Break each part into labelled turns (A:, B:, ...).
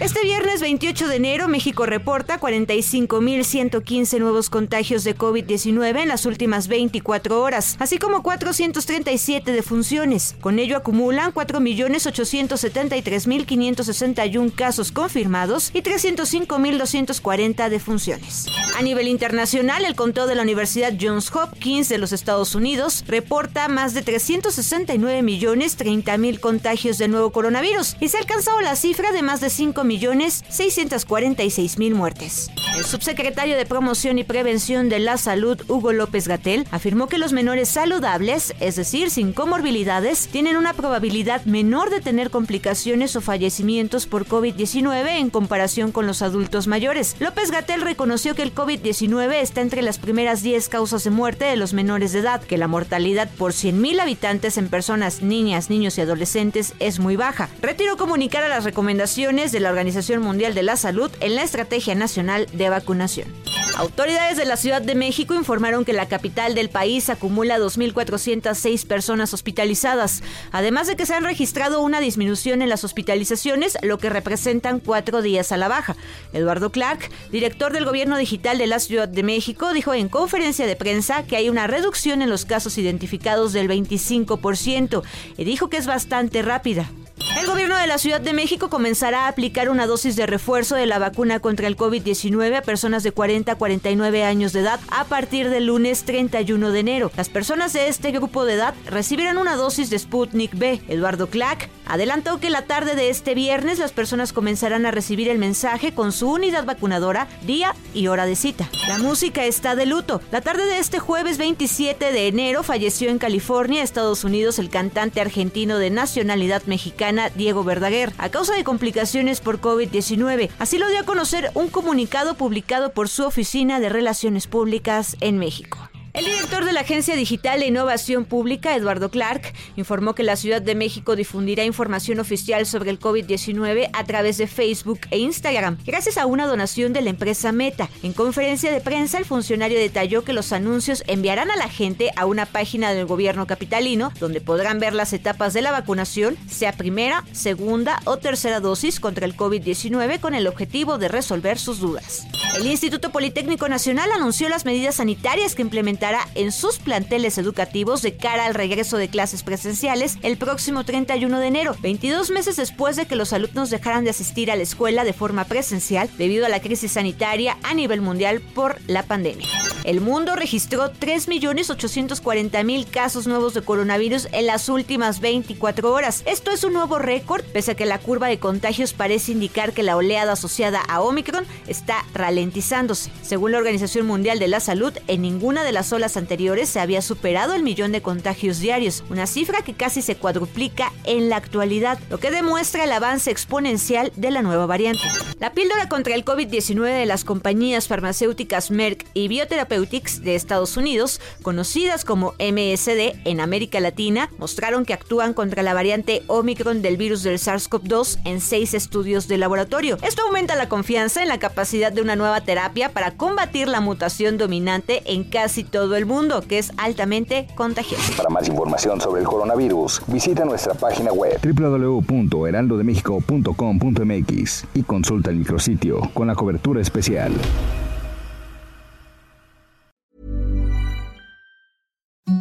A: Este viernes 28 de enero, México reporta 45.115 nuevos contagios de COVID-19 en las últimas 24 horas, así como 437 defunciones. Con ello acumulan 4.873.561 casos confirmados y 305.240 defunciones. A nivel internacional, el conteo de la Universidad Johns Hopkins de los Estados Unidos reporta más de 369.030.000 contagios de nuevo coronavirus y se ha alcanzado la cifra de más de 5 millones 646 mil muertes. El subsecretario de Promoción y Prevención de la Salud, Hugo López Gatel, afirmó que los menores saludables, es decir, sin comorbilidades, tienen una probabilidad menor de tener complicaciones o fallecimientos por COVID-19 en comparación con los adultos mayores. López Gatel reconoció que el COVID-19 está entre las primeras 10 causas de muerte de los menores de edad, que la mortalidad por 100.000 habitantes en personas, niñas, niños y adolescentes es muy baja. Retiró comunicar a las recomendaciones de la Organización Mundial de la Salud en la Estrategia Nacional de Vacunación. Autoridades de la Ciudad de México informaron que la capital del país acumula 2.406 personas hospitalizadas, además de que se han registrado una disminución en las hospitalizaciones, lo que representan cuatro días a la baja. Eduardo Clark, director del Gobierno Digital de la Ciudad de México, dijo en conferencia de prensa que hay una reducción en los casos identificados del 25% y dijo que es bastante rápida. El gobierno de la Ciudad de México comenzará a aplicar una dosis de refuerzo de la vacuna contra el COVID-19 a personas de 40 a 49 años de edad a partir del lunes 31 de enero. Las personas de este grupo de edad recibirán una dosis de Sputnik B. Eduardo Clark adelantó que la tarde de este viernes las personas comenzarán a recibir el mensaje con su unidad vacunadora, día y hora de cita. La música está de luto. La tarde de este jueves 27 de enero falleció en California, Estados Unidos, el cantante argentino de nacionalidad mexicana Diego Verdaguer a causa de complicaciones por COVID-19. Así lo dio a conocer un comunicado publicado por su Oficina de Relaciones Públicas en México. El director de la Agencia Digital de Innovación Pública, Eduardo Clark, informó que la Ciudad de México difundirá información oficial sobre el COVID-19 a través de Facebook e Instagram, gracias a una donación de la empresa Meta. En conferencia de prensa, el funcionario detalló que los anuncios enviarán a la gente a una página del gobierno capitalino, donde podrán ver las etapas de la vacunación, sea primera, segunda o tercera dosis contra el COVID-19, con el objetivo de resolver sus dudas. El Instituto Politécnico Nacional anunció las medidas sanitarias que implementará en sus planteles educativos de cara al regreso de clases presenciales el próximo 31 de enero, 22 meses después de que los alumnos dejaran de asistir a la escuela de forma presencial debido a la crisis sanitaria a nivel mundial por la pandemia. El mundo registró 3.840.000 casos nuevos de coronavirus en las últimas 24 horas. Esto es un nuevo récord, pese a que la curva de contagios parece indicar que la oleada asociada a Omicron está ralentizándose. Según la Organización Mundial de la Salud, en ninguna de las olas anteriores se había superado el millón de contagios diarios, una cifra que casi se cuadruplica en la actualidad, lo que demuestra el avance exponencial de la nueva variante. La píldora contra el COVID-19 de las compañías farmacéuticas Merck y Biotherapeutics de Estados Unidos, conocidas como MSD en América Latina, mostraron que actúan contra la variante Omicron del virus del SARS-CoV-2 en seis estudios de laboratorio. Esto aumenta la confianza en la capacidad de una nueva terapia para combatir la mutación dominante en casi todo el mundo, que es altamente contagiosa.
B: Para más información sobre el coronavirus, visita nuestra página web www.heraldodemexico.com.mx y consulta el micrositio con la cobertura especial.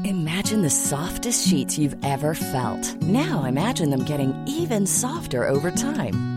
C: Imagine the softest sheets you've ever felt. Now imagine them getting even softer over time.